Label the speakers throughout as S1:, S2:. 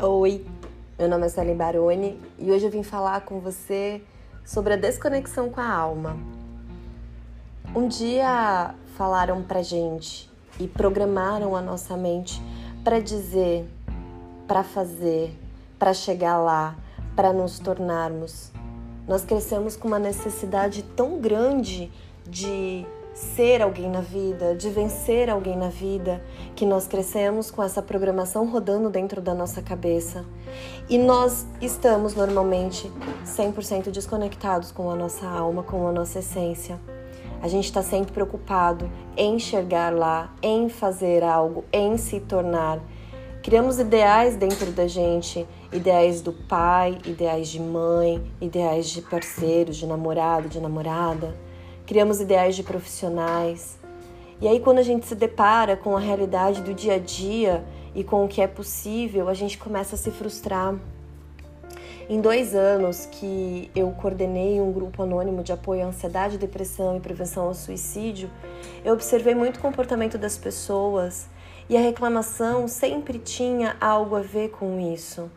S1: Oi, meu nome é Suelen Baroni e hoje eu vim falar com você sobre a desconexão com a alma. Um dia falaram pra gente e programaram a nossa mente para dizer, para fazer, para chegar lá, para nos tornarmos. Nós crescemos com uma necessidade tão grande de ser alguém na vida, de vencer alguém na vida, que nós crescemos com essa programação rodando dentro da nossa cabeça. E nós estamos normalmente 100% desconectados com a nossa alma, com a nossa essência. A gente está sempre preocupado em chegar lá, em fazer algo, em se tornar. Criamos ideais dentro da gente, ideais do pai, ideais de mãe, ideais de parceiro, de namorado, de namorada criamos ideais de profissionais. E aí, quando a gente se depara com a realidade do dia a dia e com o que é possível, a gente começa a se frustrar. Em dois anos que eu coordenei um grupo anônimo de apoio à ansiedade, depressão e prevenção ao suicídio, eu observei muito o comportamento das pessoas e a reclamação sempre tinha algo a ver com isso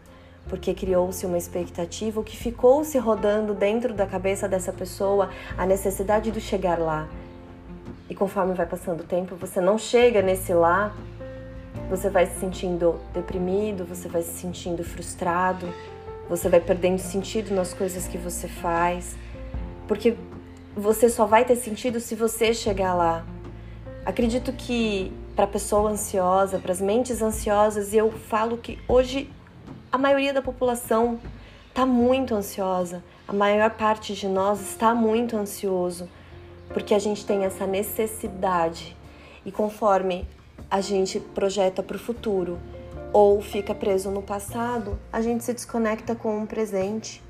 S1: porque criou-se uma expectativa, o que ficou se rodando dentro da cabeça dessa pessoa, a necessidade de chegar lá. E conforme vai passando o tempo, você não chega nesse lá, você vai se sentindo deprimido, você vai se sentindo frustrado, você vai perdendo sentido nas coisas que você faz, porque você só vai ter sentido se você chegar lá. Acredito que para pessoa ansiosa, para as mentes ansiosas, eu falo que hoje a maioria da população está muito ansiosa, a maior parte de nós está muito ansioso, porque a gente tem essa necessidade e conforme a gente projeta para o futuro ou fica preso no passado, a gente se desconecta com o presente.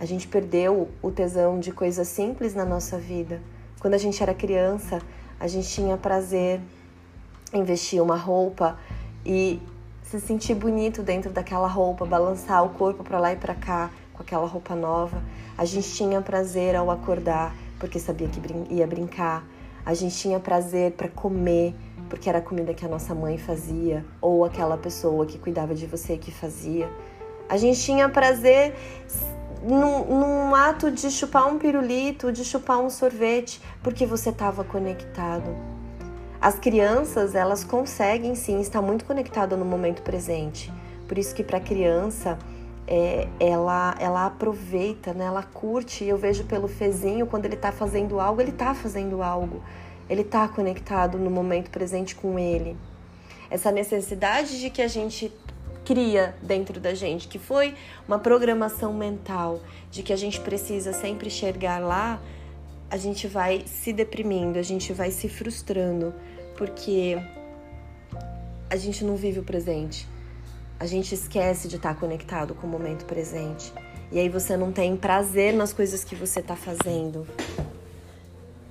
S1: A gente perdeu o tesão de coisas simples na nossa vida. Quando a gente era criança, a gente tinha prazer em vestir uma roupa e se sentir bonito dentro daquela roupa, balançar o corpo para lá e para cá com aquela roupa nova. A gente tinha prazer ao acordar, porque sabia que ia brincar. A gente tinha prazer para comer, porque era a comida que a nossa mãe fazia, ou aquela pessoa que cuidava de você que fazia. A gente tinha prazer num, num ato de chupar um pirulito, de chupar um sorvete, porque você estava conectado. As crianças, elas conseguem sim estar muito conectadas no momento presente. Por isso que para a criança, é, ela, ela aproveita, né? ela curte. Eu vejo pelo fezinho, quando ele está fazendo algo, ele está fazendo algo. Ele está conectado no momento presente com ele. Essa necessidade de que a gente cria dentro da gente, que foi uma programação mental, de que a gente precisa sempre enxergar lá, a gente vai se deprimindo, a gente vai se frustrando, porque a gente não vive o presente. A gente esquece de estar conectado com o momento presente. E aí você não tem prazer nas coisas que você está fazendo.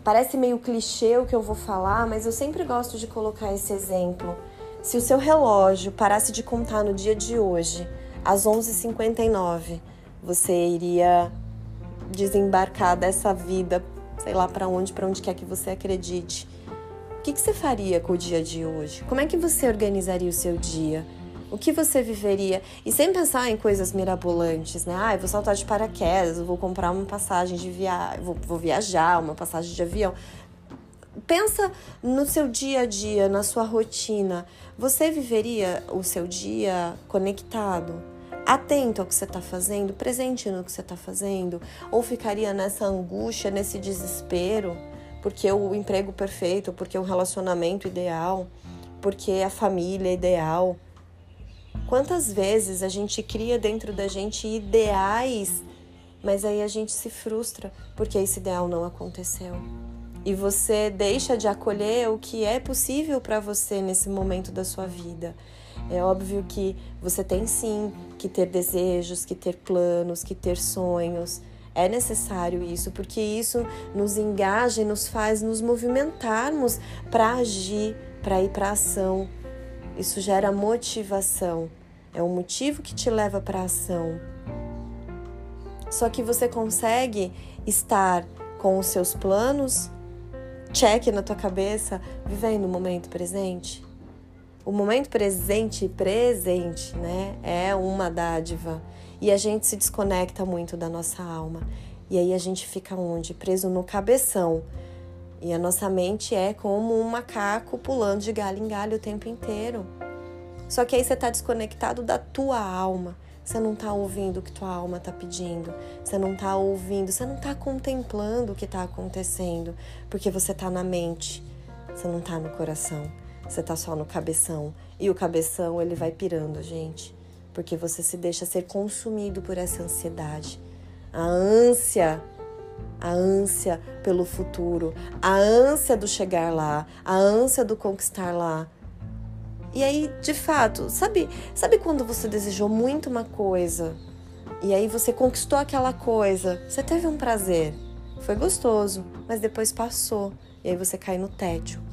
S1: Parece meio clichê o que eu vou falar, mas eu sempre gosto de colocar esse exemplo. Se o seu relógio parasse de contar no dia de hoje, às 11h59, você iria desembarcar dessa vida sei lá para onde, para onde quer que você acredite. O que, que você faria com o dia de hoje? Como é que você organizaria o seu dia? O que você viveria? E sem pensar em coisas mirabolantes, né? Ah, eu vou saltar de paraquedas, eu vou comprar uma passagem de viagem, vou, vou viajar, uma passagem de avião. Pensa no seu dia a dia, na sua rotina. Você viveria o seu dia conectado? Atento ao que você está fazendo, presente no que você está fazendo, ou ficaria nessa angústia, nesse desespero, porque o emprego perfeito, porque o relacionamento ideal, porque a família ideal. Quantas vezes a gente cria dentro da gente ideais, mas aí a gente se frustra porque esse ideal não aconteceu. E você deixa de acolher o que é possível para você nesse momento da sua vida. É óbvio que você tem sim que ter desejos, que ter planos, que ter sonhos. É necessário isso, porque isso nos engaja e nos faz nos movimentarmos para agir, para ir para ação. Isso gera motivação. É um motivo que te leva para ação. Só que você consegue estar com os seus planos, check na tua cabeça, vivendo o momento presente? O momento presente, presente, né, é uma dádiva. E a gente se desconecta muito da nossa alma. E aí a gente fica onde? Preso no cabeção. E a nossa mente é como um macaco pulando de galho em galho o tempo inteiro. Só que aí você está desconectado da tua alma. Você não está ouvindo o que tua alma está pedindo. Você não está ouvindo, você não está contemplando o que está acontecendo, porque você está na mente. Você não está no coração. Você está só no cabeção. E o cabeção, ele vai pirando, gente, porque você se deixa ser consumido por essa ansiedade. A ânsia a ânsia pelo futuro, a ânsia do chegar lá, a ânsia do conquistar lá. E aí, de fato, sabe, sabe quando você desejou muito uma coisa e aí você conquistou aquela coisa, você teve um prazer, foi gostoso, mas depois passou e aí você cai no tédio.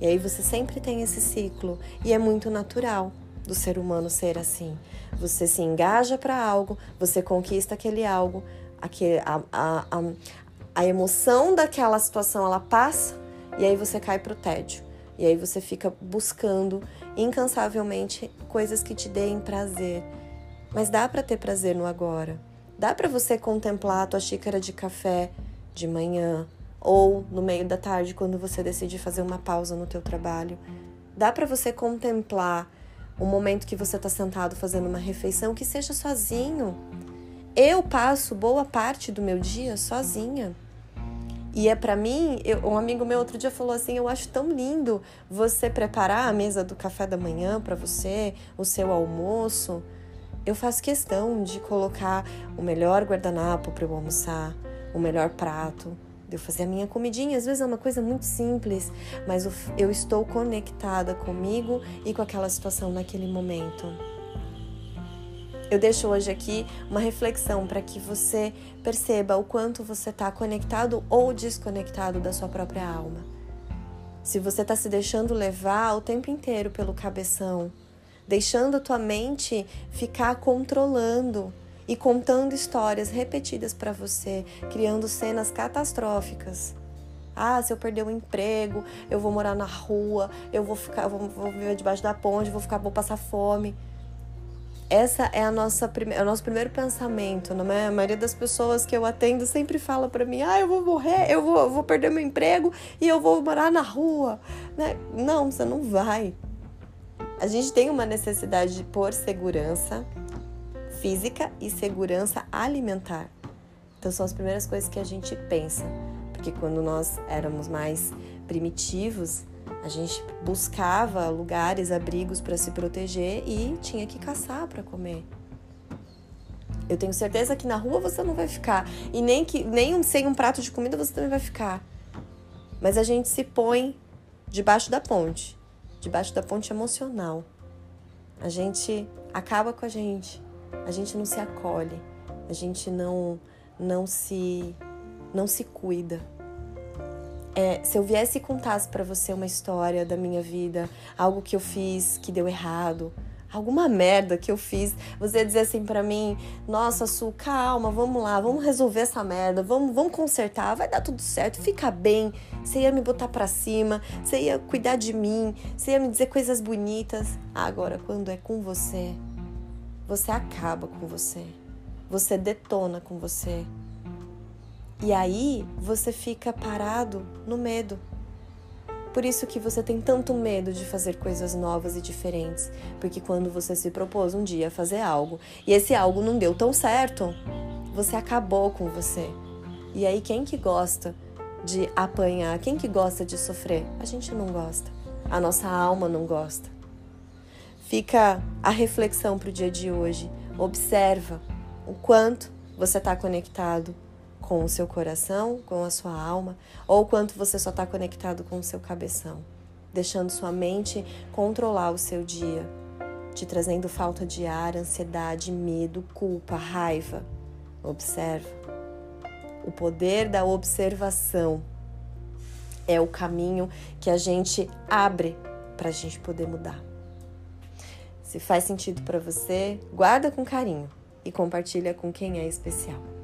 S1: E aí você sempre tem esse ciclo e é muito natural do ser humano ser assim. Você se engaja para algo, você conquista aquele algo, aquele, a, a, a, a emoção daquela situação ela passa e aí você cai pro tédio. E aí você fica buscando incansavelmente coisas que te deem prazer. Mas dá para ter prazer no agora. Dá para você contemplar a tua xícara de café de manhã ou no meio da tarde quando você decide fazer uma pausa no teu trabalho. Dá para você contemplar o momento que você está sentado fazendo uma refeição que seja sozinho. Eu passo boa parte do meu dia sozinha. E é para mim, eu, um amigo meu outro dia falou assim: Eu acho tão lindo você preparar a mesa do café da manhã para você, o seu almoço. Eu faço questão de colocar o melhor guardanapo para eu almoçar, o melhor prato, de eu fazer a minha comidinha. Às vezes é uma coisa muito simples, mas eu estou conectada comigo e com aquela situação naquele momento. Eu deixo hoje aqui uma reflexão para que você perceba o quanto você está conectado ou desconectado da sua própria alma. Se você está se deixando levar o tempo inteiro pelo cabeção, deixando a tua mente ficar controlando e contando histórias repetidas para você, criando cenas catastróficas. Ah, se eu perder o emprego, eu vou morar na rua, eu vou ficar, vou, vou viver debaixo da ponte, vou ficar, vou passar fome essa é a nossa é o nosso primeiro pensamento, não é? A maioria das pessoas que eu atendo sempre fala para mim: "Ah, eu vou morrer, eu vou, eu vou perder meu emprego e eu vou morar na rua", né? Não, você não vai. A gente tem uma necessidade por segurança física e segurança alimentar. Então são as primeiras coisas que a gente pensa, porque quando nós éramos mais primitivos, a gente buscava lugares, abrigos para se proteger e tinha que caçar para comer. Eu tenho certeza que na rua você não vai ficar e nem que nem sem um prato de comida você também vai ficar. Mas a gente se põe debaixo da ponte, debaixo da ponte emocional. A gente acaba com a gente. A gente não se acolhe. A gente não não se não se cuida. É, se eu viesse e contasse para você uma história da minha vida, algo que eu fiz que deu errado, alguma merda que eu fiz, você dizer assim para mim: "Nossa, Su, calma, vamos lá, vamos resolver essa merda, vamos, vamos consertar, vai dar tudo certo, fica bem". Você ia me botar para cima, você ia cuidar de mim, você ia me dizer coisas bonitas. Agora, quando é com você, você acaba com você. Você detona com você. E aí você fica parado no medo. Por isso que você tem tanto medo de fazer coisas novas e diferentes, porque quando você se propôs um dia a fazer algo e esse algo não deu tão certo, você acabou com você. E aí quem que gosta de apanhar, quem que gosta de sofrer? A gente não gosta. A nossa alma não gosta. Fica a reflexão para o dia de hoje. Observa o quanto você está conectado com o seu coração, com a sua alma, ou quanto você só está conectado com o seu cabeção, deixando sua mente controlar o seu dia, te trazendo falta de ar, ansiedade, medo, culpa, raiva. Observa. O poder da observação é o caminho que a gente abre para a gente poder mudar. Se faz sentido para você, guarda com carinho e compartilha com quem é especial.